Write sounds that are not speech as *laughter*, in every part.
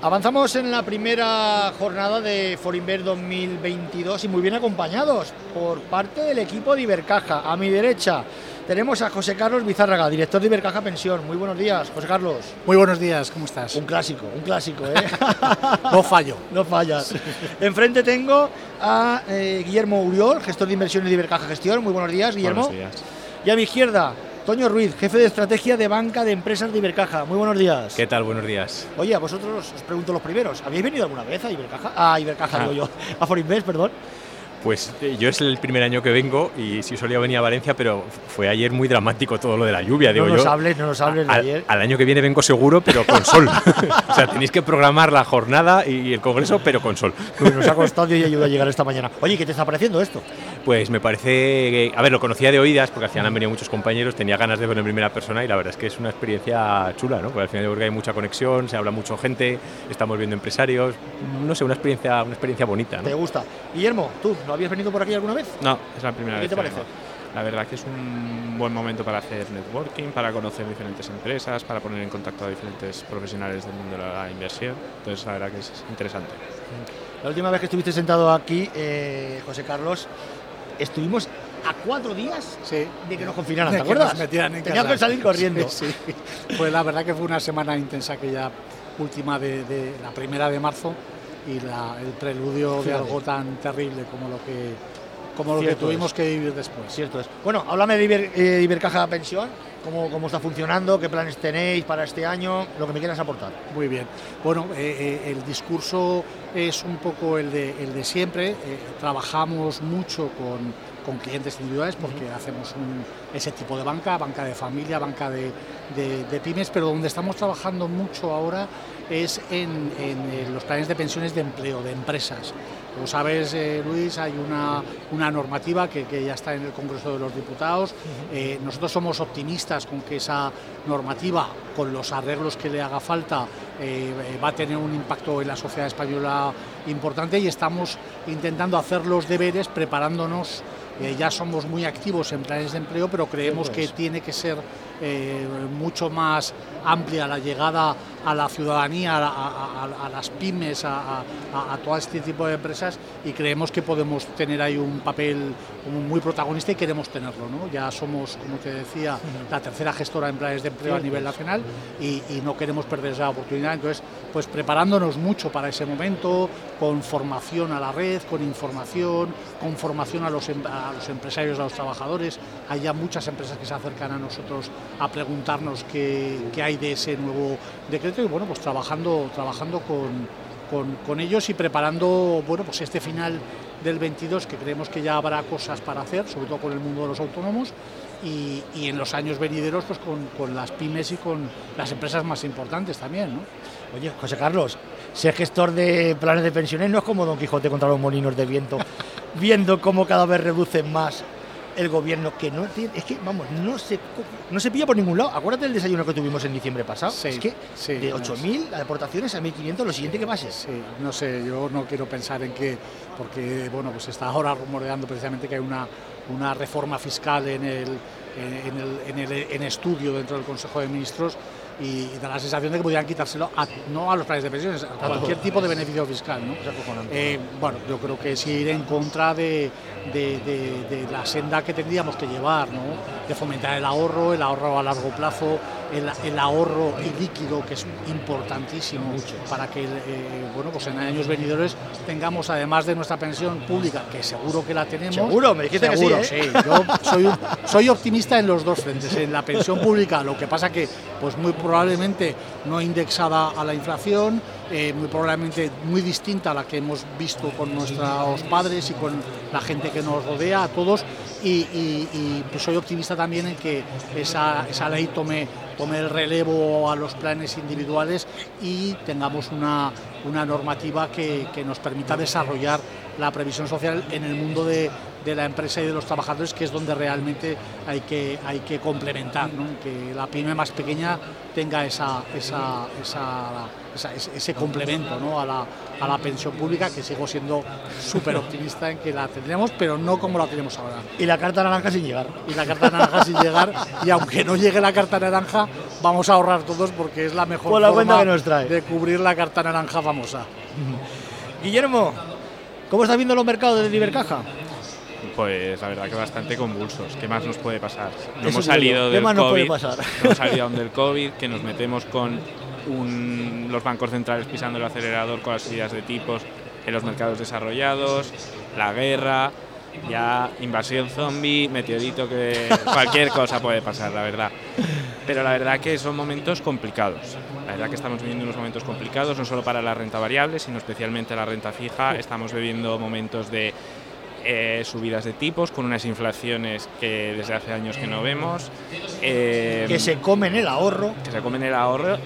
Avanzamos en la primera jornada de Forinver 2022 y muy bien acompañados por parte del equipo de Ibercaja. A mi derecha tenemos a José Carlos Bizárraga, director de Ibercaja Pensión. Muy buenos días, José Carlos. Muy buenos días, ¿cómo estás? Un clásico, un clásico, ¿eh? *laughs* no fallo. No fallas. Enfrente tengo a eh, Guillermo Uriol, gestor de inversiones de Ibercaja Gestión. Muy buenos días, Guillermo. Buenos días. Y a mi izquierda, Toño Ruiz, jefe de estrategia de banca de empresas de Ibercaja. Muy buenos días. ¿Qué tal? Buenos días. Oye, a vosotros os pregunto los primeros. ¿Habéis venido alguna vez a Ibercaja? A Ibercaja, Ah. digo yo. A Forinvest, perdón. Pues eh, yo es el primer año que vengo y sí solía venir a Valencia, pero fue ayer muy dramático todo lo de la lluvia, digo no nos yo. hables, no nos hables de Al, ayer. al año que viene vengo seguro, pero con sol. *laughs* o sea, tenéis que programar la jornada y el congreso, pero con sol. Uy, nos ha costado y ayuda a llegar esta mañana. Oye, ¿qué te está pareciendo esto? Pues me parece, que- a ver, lo conocía de oídas, porque al final han venido muchos compañeros, tenía ganas de verlo en primera persona y la verdad es que es una experiencia chula, ¿no? Porque al final yo creo que hay mucha conexión, se habla mucho gente, estamos viendo empresarios, no sé, una experiencia, una experiencia bonita, ¿no? ¿Te gusta? Guillermo, ¿tú no habías venido por aquí alguna vez? No, es la primera ¿Qué vez. te que parece? La verdad que es un buen momento para hacer networking, para conocer diferentes empresas, para poner en contacto a diferentes profesionales del mundo de la inversión. Entonces, la verdad que es interesante. La última vez que estuviste sentado aquí, eh, José Carlos, estuvimos a cuatro días Sí. de que nos confinaran, ¿te acuerdas? nos metieran en Teníamos casa. que salir corriendo. Sí, sí. Pues la verdad que fue una semana intensa aquella última de, de la primera de marzo y la- el preludio de algo tan terrible como lo que como lo que tuvimos es. que vivir después. Cierto es. Bueno, háblame de Iber- eh, Ibercaja Pensión, cómo, cómo está funcionando, qué planes tenéis para este año, lo que me quieras aportar. Muy bien. Bueno, eh, eh, el discurso es un poco el de, el de siempre. Eh, trabajamos mucho con, con clientes individuales porque hacemos un- ese tipo de banca, banca de familia, banca de, de- de pymes, pero donde estamos trabajando mucho ahora es en, en, eh, los planes de pensiones de empleo, de empresas. Como sabes, eh, Luis, hay una, una normativa que, que ya está en el Congreso de los Diputados. Eh, nosotros somos optimistas con que esa normativa, con los arreglos que le haga falta, eh, va a tener un impacto en la sociedad española importante y estamos intentando hacer los deberes preparándonos. Eh, ya somos muy activos en planes de empleo, pero creemos que tiene que ser eh, mucho más amplia la llegada a la ciudadanía, a, a- a- a las pymes, a, todo este tipo de empresas y creemos que podemos tener ahí un papel muy protagonista y queremos tenerlo. ¿no? Ya somos, como te decía, la tercera gestora en planes de empleo a nivel nacional y, y no queremos perder esa oportunidad. Entonces, pues preparándonos mucho para ese momento, con formación a la red, con información, con formación a los, em- a los empresarios, a los trabajadores. Hay ya muchas empresas que se acercan a nosotros a preguntarnos qué, qué hay de ese nuevo decreto y bueno, pues trabajando, trabajando con, con, ellos y preparando bueno, pues este final del 22 que creemos que ya habrá cosas para hacer, sobre todo con el mundo de los autónomos y, y en los años venideros pues con, con las pymes y con las empresas más importantes también. ¿no? Oye, José Carlos, ser gestor de planes de pensiones no es como Don Quijote contra los molinos de viento, *laughs* viendo cómo cada vez reducen más el gobierno, que no tiene, es que, vamos, no se, no se pilla por ningún lado. Acuérdate del desayuno que tuvimos en diciembre pasado. Sí, es que sí, de no, 8.000 aportaciones a 1.500, lo siguiente que va a ser. Sí, no sé, yo no quiero pensar en que, porque bueno, pues está ahora rumoreando precisamente que hay una, una reforma fiscal en el, en, el, en, el, en estudio dentro del Consejo de Ministros y, da la sensación de que podrían quitárselo a- no a los planes de pensiones, a cualquier tipo de beneficio fiscal. ¿no? Eh, bueno, yo creo que es ir en contra de, de- de- de la senda que tendríamos que llevar, ¿no? de fomentar el ahorro, el ahorro a largo plazo, el, el ahorro y líquido, que es importantísimo para que eh, bueno, pues en años venidores tengamos, además de nuestra pensión pública, que seguro que la tenemos. Seguro, me dijiste que sí, seguro, ¿eh? Yo soy, un- soy optimista en los dos frentes. En la pensión pública, lo que pasa que, pues muy probablemente no indexada a la inflación, eh, muy probablemente muy distinta a la que hemos visto con nuestros padres y con la gente que nos rodea, a todos. Y, y- y, pues soy optimista también en que esa, esa ley tome, tome el relevo a los planes individuales y tengamos una, una normativa que, que nos permita desarrollar la previsión social en el mundo de, de la empresa y de los trabajadores, que es donde realmente hay que, hay que complementar, ¿no? que la pyme más pequeña tenga esa, esa, esa, ese complemento ¿no? a, la, a la pensión pública, que sigo siendo súper optimista en que la tendremos, pero no como la tenemos ahora. Y la carta naranja sin llegar. Y la carta naranja sin llegar, y aunque no llegue la carta naranja, vamos a ahorrar todos porque es la mejor la forma que nos trae. de cubrir la carta naranja famosa. *laughs* Guillermo, ¿cómo estás viendo los mercados de Ibercaja? Pues la verdad que bastante convulsos. ¿Qué más nos puede pasar? Eso hemos salido yo. ¿Qué del COVID, puede pasar? hemos salido aún del COVID, que nos metemos con un- los bancos centrales pisando el acelerador con las subidas de tipos en los mercados desarrollados, la guerra, ya invasión zombie, meteorito, que cualquier cosa puede pasar, la verdad. Pero la verdad que son momentos complicados. La verdad que estamos viviendo unos momentos complicados, no solo para la renta variable, sino especialmente la renta fija. Estamos viviendo momentos de eh, subidas de tipos con unas inflaciones que desde hace años que no vemos. eh, Que se comen el ahorro. que se comen el ahorro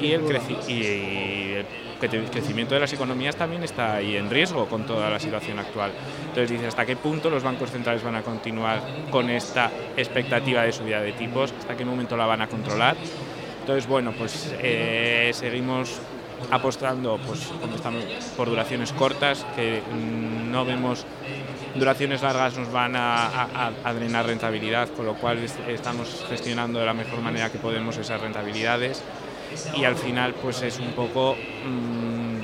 y el, creci- y el cre- crecimiento de las economías también está ahí en riesgo con toda la situación actual. Entonces dices, ¿hasta qué punto los bancos centrales van a continuar con esta expectativa de subida de tipos? ¿Hasta qué momento la van a controlar? Entonces, bueno, pues eh, seguimos apostando pues, como estamos, por duraciones cortas, que mm, no vemos duraciones largas nos van a, a- a drenar rentabilidad, con lo cual es- estamos gestionando de la mejor manera que podemos esas rentabilidades y al final pues es un poco mm,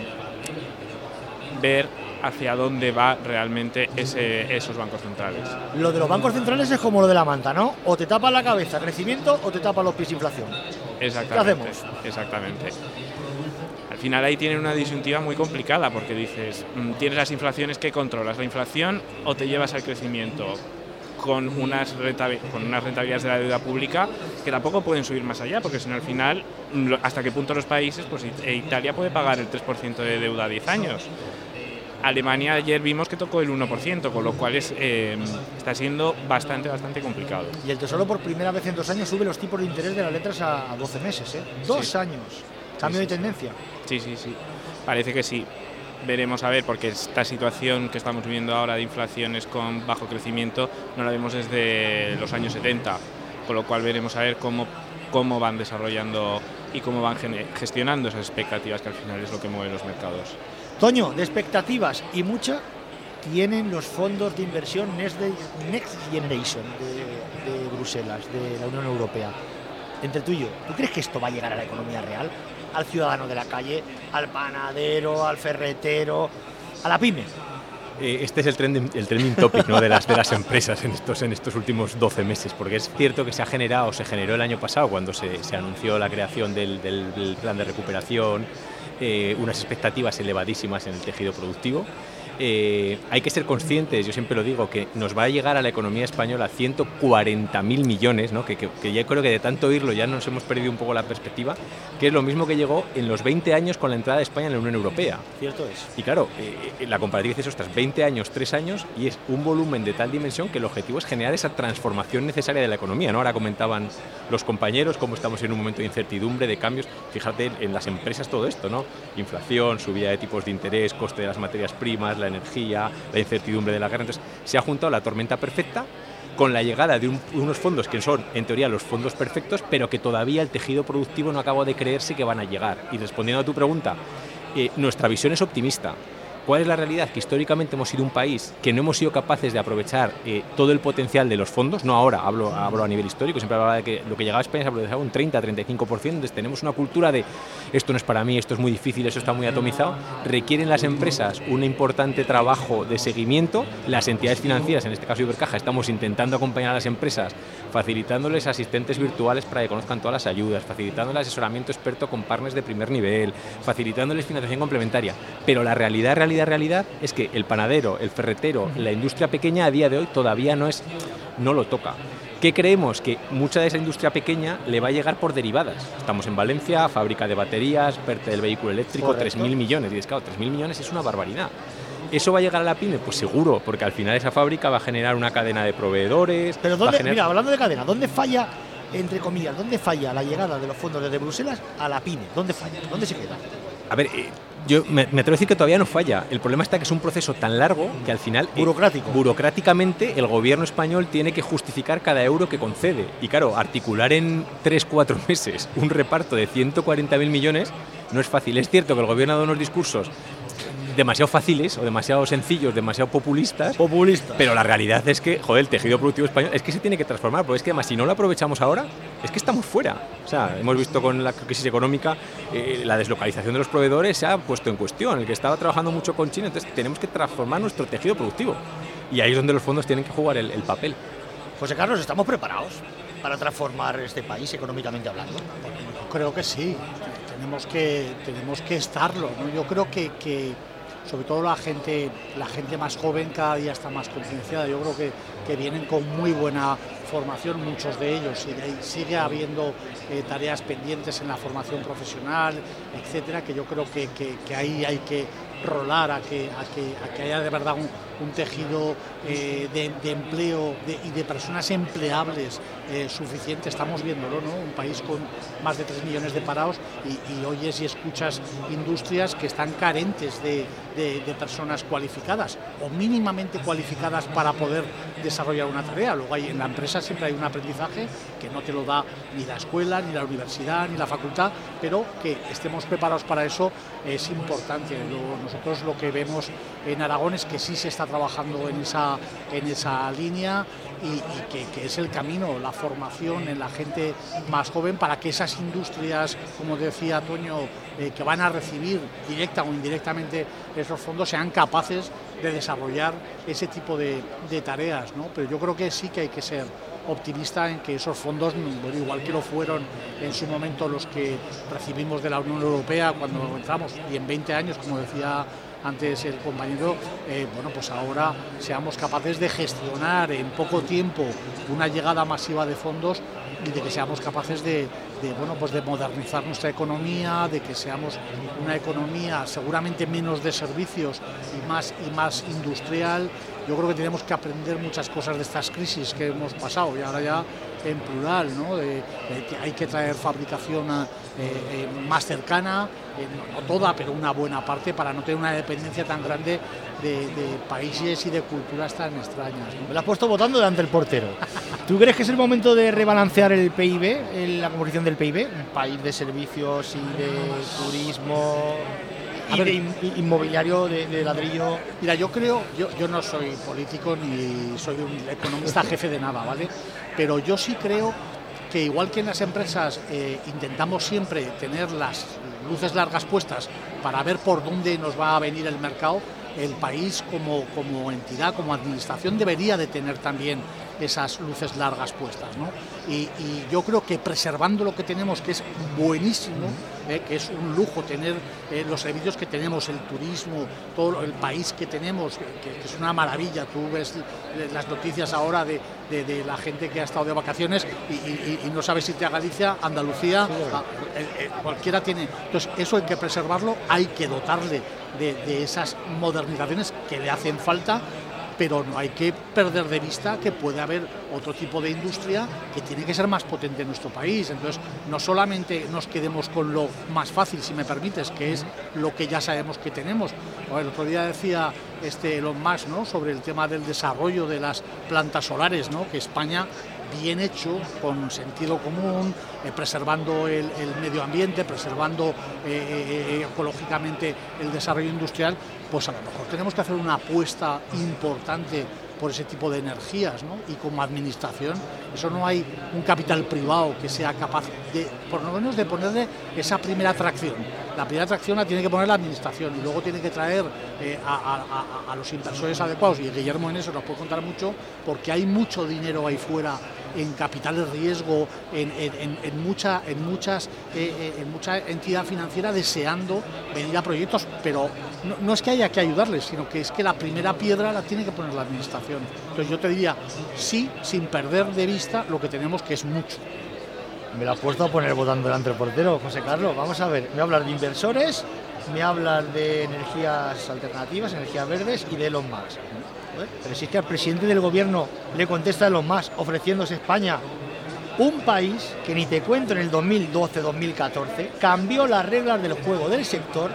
ver hacia dónde va realmente ese- esos bancos centrales. Lo de los bancos centrales es como lo de la manta, ¿no? O te tapa la cabeza crecimiento o te tapa los pies inflación. Exactamente. hacemos? Exactamente. Al final ahí tienen una disyuntiva muy complicada porque dices, mm, tienes las inflaciones que controlas, la inflación o te llevas al crecimiento con unas, con unas rentabilidades de la deuda pública que tampoco pueden subir más allá, porque si no al final, hasta qué punto los países, pues It- e Italia puede pagar el 3% de deuda a 10 años. Alemania ayer vimos que tocó el 1%, con lo cual es, eh, está siendo bastante, bastante complicado. Y el Tesoro por primera vez en dos años sube los tipos de interés de las letras a, a 12 meses, ¿eh? Dos Sí. años. Cambio Sí, de tendencia. Sí, sí, sí. Parece que sí. Veremos a ver, porque esta situación que estamos viviendo ahora de inflaciones con bajo crecimiento no la vemos desde los años 70, con lo cual veremos a ver cómo, cómo van desarrollando y cómo van gestionando esas expectativas que al final es lo que mueve los mercados. Toño, de expectativas y mucha tienen los fondos de inversión Next, Next Generation de, de Bruselas, de la Unión Europea. Entre tú y yo, ¿tú crees que esto va a llegar a la economía real? Al ciudadano de la calle, al panadero, al ferretero, a la pyme. Eh, Este es el trending, el trending topic ¿no? de, las, de las empresas en estos, en estos últimos 12 meses, porque es cierto que se ha generado, se generó el año pasado cuando se, se anunció la creación del, del- del plan de recuperación, eh, unas expectativas elevadísimas en el tejido productivo. Eh, hay que ser conscientes, yo siempre lo digo, que nos va a llegar a la economía española 140.000 millones, ¿no? que, que, que ya creo que de tanto oírlo ya nos hemos perdido un poco la perspectiva, que es lo mismo que llegó en los 20 años con la entrada de España en la Unión Europea. Cierto es. Y claro, eh, la comparativa dices, ostras, 20 años, 3 años, y es un volumen de tal dimensión que el objetivo es generar esa transformación necesaria de la economía. ¿no? Ahora comentaban los compañeros cómo estamos en un momento de incertidumbre, de cambios. Fíjate en las empresas todo esto, ¿no? Inflación, subida de tipos de interés, coste de las materias primas, la energía, la incertidumbre de la guerra. Entonces, se ha juntado la tormenta perfecta con la llegada de un- unos fondos que son, en teoría, los fondos perfectos, pero que todavía el tejido productivo no acaba de creerse que van a llegar. Y respondiendo a tu pregunta, eh, nuestra visión es optimista. ¿Cuál es la realidad? Que históricamente hemos sido un país que no hemos sido capaces de aprovechar eh, todo el potencial de los fondos, no ahora, hablo, a nivel histórico, siempre hablaba de que lo que llegaba a España se aprovechaba un 30-35%, entonces tenemos una cultura de esto no es para mí, esto es muy difícil, esto está muy atomizado, requieren las empresas un importante trabajo de seguimiento, las entidades financieras, en este caso Ibercaja, estamos intentando acompañar a las empresas, facilitándoles asistentes virtuales para que conozcan todas las ayudas, facilitándoles asesoramiento experto con partners de primer nivel, facilitándoles financiación complementaria, pero la realidad, realidad, realidad es que el panadero, el ferretero, la industria pequeña a día de hoy todavía no es, no lo toca. ¿Qué creemos? Que mucha de esa industria pequeña le va a llegar por derivadas. Estamos en Valencia, fábrica de baterías, PERTE del vehículo eléctrico, Correcto. 3.000 millones. Y es claro, 3.000 millones es una barbaridad. ¿Eso va a llegar a la pyme? Pues seguro, porque al final esa fábrica va a generar una cadena de proveedores. Pero ¿dónde, generar- mira, hablando de cadena, ¿dónde falla, entre comillas, dónde falla la llegada de los fondos desde Bruselas a la pyme? ¿Dónde falla? ¿Dónde se queda? A ver, eh, yo me, atrevo a decir que todavía no falla. El problema está que es un proceso tan largo que al final. Eh, Burocrático. burocráticamente, el gobierno español tiene que justificar cada euro que concede. Y claro, articular en 3-4 meses un reparto de 140.000 millones no es fácil. Es cierto que el gobierno ha dado unos discursos demasiado fáciles o demasiado sencillos, demasiado populistas. Populistas. Pero la realidad es que, joder, el tejido productivo español es que se tiene que transformar, porque es que además si no lo aprovechamos ahora, es que estamos fuera. O sea, hemos visto con la crisis económica eh, la deslocalización de los proveedores se ha puesto en cuestión. El que estaba trabajando mucho con China, entonces tenemos que transformar nuestro tejido productivo. Y ahí es donde los fondos tienen que jugar el, papel. José Carlos, ¿estamos preparados para transformar este país económicamente hablando? creo que sí, tenemos que, tenemos que estarlo. Yo creo que, que sobre todo la gente, la gente más joven cada día está más concienciada. Yo creo que, que vienen con muy buena formación, muchos de ellos, y sigue habiendo eh, tareas pendientes en la formación profesional, etcétera, que yo creo que, que, ahí hay que rolar a que, a que, a que haya de verdad un, tejido eh, de, empleo y de personas empleables eh, suficiente. Estamos viéndolo, ¿no? Un país con más de 3 millones de parados y, oyes y escuchas industrias que están carentes de, personas cualificadas o mínimamente cualificadas para poder desarrollar una tarea. Luego hay, en la empresa siempre hay un aprendizaje que no te lo da ni la escuela, ni la universidad, ni la facultad, pero que estemos preparados para eso es importante. nosotros lo que vemos en Aragón es que sí se está trabajando en esa, en esa línea y, que, es el camino, la formación en la gente más joven para que esas industrias, como decía Toño, eh, que van a recibir directa o indirectamente esos fondos sean capaces de desarrollar ese tipo de, tareas. ¿no? Pero yo creo que sí que hay que ser optimista en que esos fondos, igual que lo fueron en su momento los que recibimos de la Unión Europea cuando entramos, y en 20 años, como decía antes el compañero, eh, bueno, pues ahora seamos capaces de gestionar en poco tiempo una llegada masiva de fondos y de que seamos capaces de, bueno, pues de modernizar nuestra economía, de que seamos una economía seguramente menos de servicios y más, y más industrial. Yo creo que tenemos que aprender muchas cosas de estas crisis que hemos pasado y ahora ya en plural, ¿no? de, que hay que traer fabricación eh, eh, más cercana, eh, no toda, pero una buena parte, para no tener una dependencia tan grande de, países y de culturas tan extrañas. Me lo has puesto votando delante del portero. ¿Tú crees que es el momento de rebalancear el PIB, la composición del PIB? Un país de servicios y de turismo y de inmobiliario de, ladrillo. Mira, yo creo, yo, yo no soy político ni soy un economista jefe de nada, ¿vale? Pero yo sí creo que igual que en las empresas eh, intentamos siempre tener las luces largas puestas para ver por dónde nos va a venir el mercado, el país como, como entidad, como administración debería de tener también esas luces largas puestas. ¿no? Y, yo creo que preservando lo que tenemos, que es buenísimo, ¿eh? que es un lujo tener eh, los servicios que tenemos, el turismo, todo el país que tenemos, que, es una maravilla. Tú ves las noticias ahora de, la gente que ha estado de vacaciones y, no sabes si te a Galicia, Andalucía, eh, cualquiera tiene. Entonces, eso hay que preservarlo, hay que dotarle de esas modernizaciones que le hacen falta pero no hay que perder de vista que puede haber otro tipo de industria que tiene que ser más potente en nuestro país. Entonces, no solamente nos quedemos con lo más fácil, si me permites, que es lo que ya sabemos que tenemos. el otro día decía este Elon Musk ¿no? sobre el tema del desarrollo de las plantas solares, ¿no? que España bien hecho, con sentido común, eh, preservando el, medio ambiente, preservando eh, eh, ecológicamente el desarrollo industrial, pues a lo mejor tenemos que hacer una apuesta importante por ese tipo de energías, ¿no? Y como administración, eso no hay un capital privado que sea capaz de, por lo menos, de ponerle esa primera atracción. La primera atracción la tiene que poner la administración y luego tiene que traer eh, a, los inversores adecuados. Y Guillermo en eso nos puede contar mucho, porque hay mucho dinero ahí fuera en capital de riesgo, en, mucha, en, muchas, eh, eh, en mucha entidad financiera deseando venir a proyectos, pero no es que haya que ayudarles, sino que es que la primera piedra la tiene que poner la administración. Entonces yo te diría, sí, sin perder de vista lo que tenemos, que es mucho. Me lo has puesto a poner votando delante del portero, José Carlos. Vamos a ver, me hablas de inversores, me hablas de energías alternativas, energías verdes y de Elon Musk. Pero si es que al presidente del gobierno le contesta Elon Musk ofreciéndose España un país que ni te cuento en el 2012-2014 cambió las reglas del juego del sector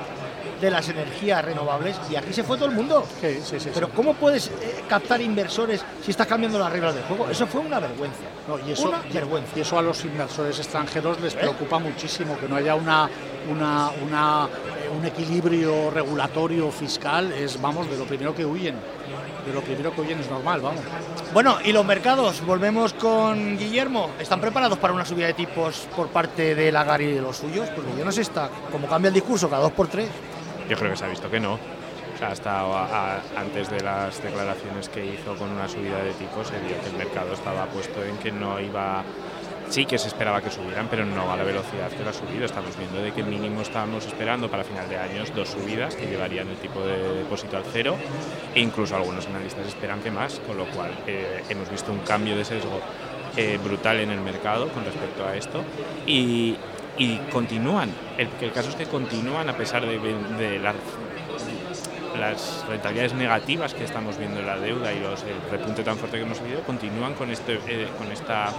de las energías renovables y aquí se fue todo el mundo. Sí, sí, sí, Pero. ¿cómo puedes eh, captar inversores si estás cambiando las reglas del juego? Eso fue una vergüenza. No, y, eso, una y- vergüenza. y eso a los inversores extranjeros ¿Eh? les preocupa muchísimo, que no haya una, una, una, eh, un equilibrio regulatorio fiscal, es, vamos, de lo primero que huyen. De lo primero que huyen es normal, vamos. Bueno, y los mercados, volvemos con Guillermo. ¿Están preparados para una subida de tipos por parte de Lagar y de los suyos? Porque yo no sé, está, como cambia el discurso cada dos por tres. Yo creo que se ha visto que no. Hasta antes de las declaraciones que hizo con una subida de tipos, se vio que el mercado estaba puesto en que no iba. Sí que se esperaba que subieran, pero no a la velocidad que lo ha subido. Estamos viendo de que mínimo estábamos esperando para final de años dos subidas que llevarían el tipo de depósito al cero e incluso algunos analistas esperan que más, con lo cual eh, hemos visto un cambio de sesgo eh, brutal en el mercado con respecto a esto y, y continúan. El, caso es que continúan a pesar de, las rentabilidades negativas que estamos viendo en la deuda y los, el repunte tan fuerte que hemos vivido continúan con este, eh, con, esta,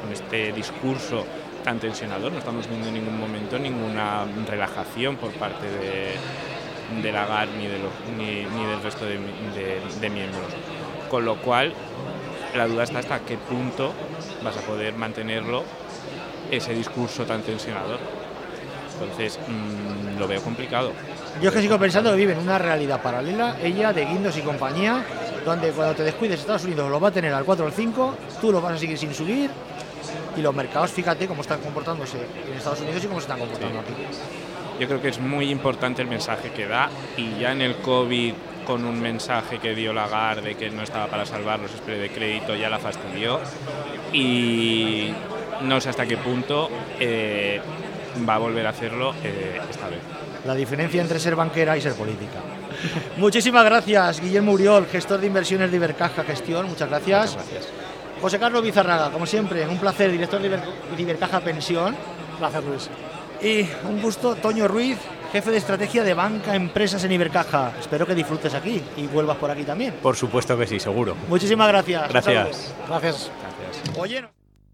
con este discurso tan tensionador. No estamos viendo en ningún momento ninguna relajación por parte de, de Lagarde ni, de los, ni, ni del resto de miembros. Con lo cual, la duda está hasta qué punto vas a poder mantenerlo ese discurso tan tensionador. Entonces, mm, lo veo complicado. Yo es que sigo pensando que viven una realidad paralela, ella de Guindos y compañía, donde cuando te descuides Estados Unidos lo va a tener al 4 o al 5, tú lo vas a seguir sin subir y los mercados, fíjate cómo están comportándose en Estados Unidos y cómo se están comportando aquí. Yo creo que es muy importante el mensaje que da y ya en el COVID con un mensaje que dio Lagarde de que no estaba para salvar los spreads de crédito ya la fastidió y no sé hasta qué punto eh, va a volver a hacerlo eh, esta vez. La diferencia entre ser banquera y ser política. Muchísimas gracias, Guillermo Uriol, gestor de inversiones de Ibercaja Gestión. Muchas gracias. Muchas gracias. José Carlos Bizarraga, como siempre, un placer, director de Iber- de Ibercaja Pensión. Gracias, Luis. Y un gusto, Toño Ruiz, jefe de estrategia de banca empresas en Ibercaja. Espero que disfrutes aquí y vuelvas por aquí también. Por supuesto que sí, seguro. Muchísimas gracias. Gracias. Gracias. Gracias. Oye.